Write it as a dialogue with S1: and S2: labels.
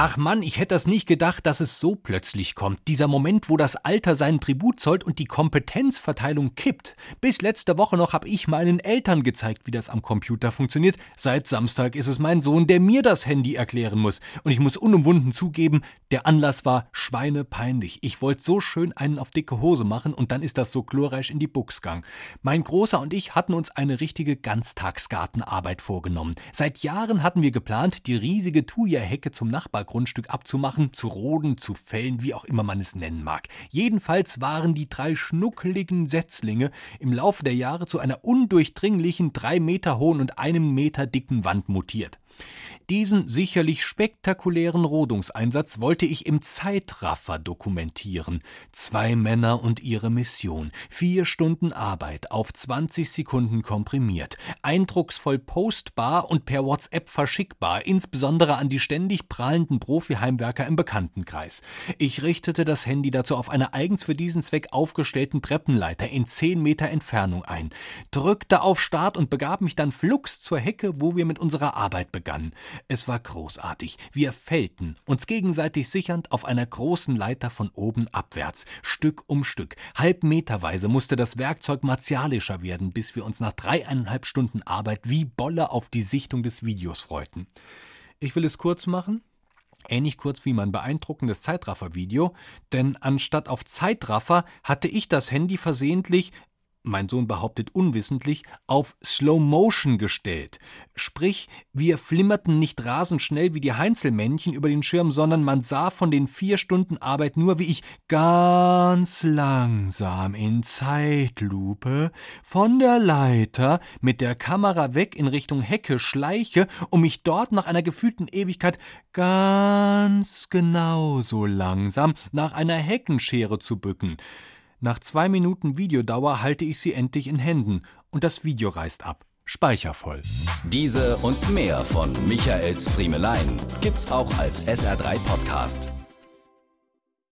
S1: Ach Mann, ich hätte das nicht gedacht, dass es so plötzlich kommt. Dieser Moment, wo das Alter seinen Tribut zollt und die Kompetenzverteilung kippt. Bis letzte Woche noch habe ich meinen Eltern gezeigt, wie das am Computer funktioniert. Seit Samstag ist es mein Sohn, der mir das Handy erklären muss. Und ich muss unumwunden zugeben, der Anlass war schweinepeinlich. Ich wollte so schön einen auf dicke Hose machen und dann ist das so glorreich in die Buchs gegangen. Mein Großer und ich hatten uns eine richtige Ganztagsgartenarbeit vorgenommen. Seit Jahren hatten wir geplant, die riesige Thuja-Hecke zum Nachbar Grundstück abzumachen, zu roden, zu fällen, wie auch immer man es nennen mag. Jedenfalls waren die drei schnuckeligen Setzlinge im Laufe der Jahre zu einer undurchdringlichen, drei Meter hohen und einem Meter dicken Wand mutiert. Diesen sicherlich spektakulären Rodungseinsatz wollte ich im Zeitraffer dokumentieren. Zwei Männer und ihre Mission. Vier Stunden Arbeit auf 20 Sekunden komprimiert. Eindrucksvoll postbar und per WhatsApp verschickbar, insbesondere an die ständig prahlenden Profi-Heimwerker im Bekanntenkreis. Ich richtete das Handy dazu auf einer eigens für diesen Zweck aufgestellten Treppenleiter in 10 Meter Entfernung ein, drückte auf Start und begab mich dann flugs zur Hecke, wo wir mit unserer Arbeit begannen. Es war großartig. Wir fällten, uns gegenseitig sichernd auf einer großen Leiter von oben abwärts, Stück um Stück. Halbmeterweise musste das Werkzeug martialischer werden, bis wir uns nach dreieinhalb Stunden Arbeit wie Bolle auf die Sichtung des Videos freuten. Ich will es kurz machen. Ähnlich kurz wie mein beeindruckendes Zeitraffer-Video, denn anstatt auf Zeitraffer hatte ich das Handy versehentlich mein Sohn behauptet unwissentlich, auf Slow Motion gestellt. Sprich, wir flimmerten nicht rasend schnell wie die Heinzelmännchen über den Schirm, sondern man sah von den vier Stunden Arbeit nur, wie ich ganz langsam in Zeitlupe von der Leiter mit der Kamera weg in Richtung Hecke schleiche, um mich dort nach einer gefühlten Ewigkeit ganz genauso langsam nach einer Heckenschere zu bücken. Nach zwei Minuten Videodauer halte ich sie endlich in Händen und das Video reißt ab. Speichervoll.
S2: Diese und mehr von Michaels Friemelein gibt's auch als SR3 Podcast.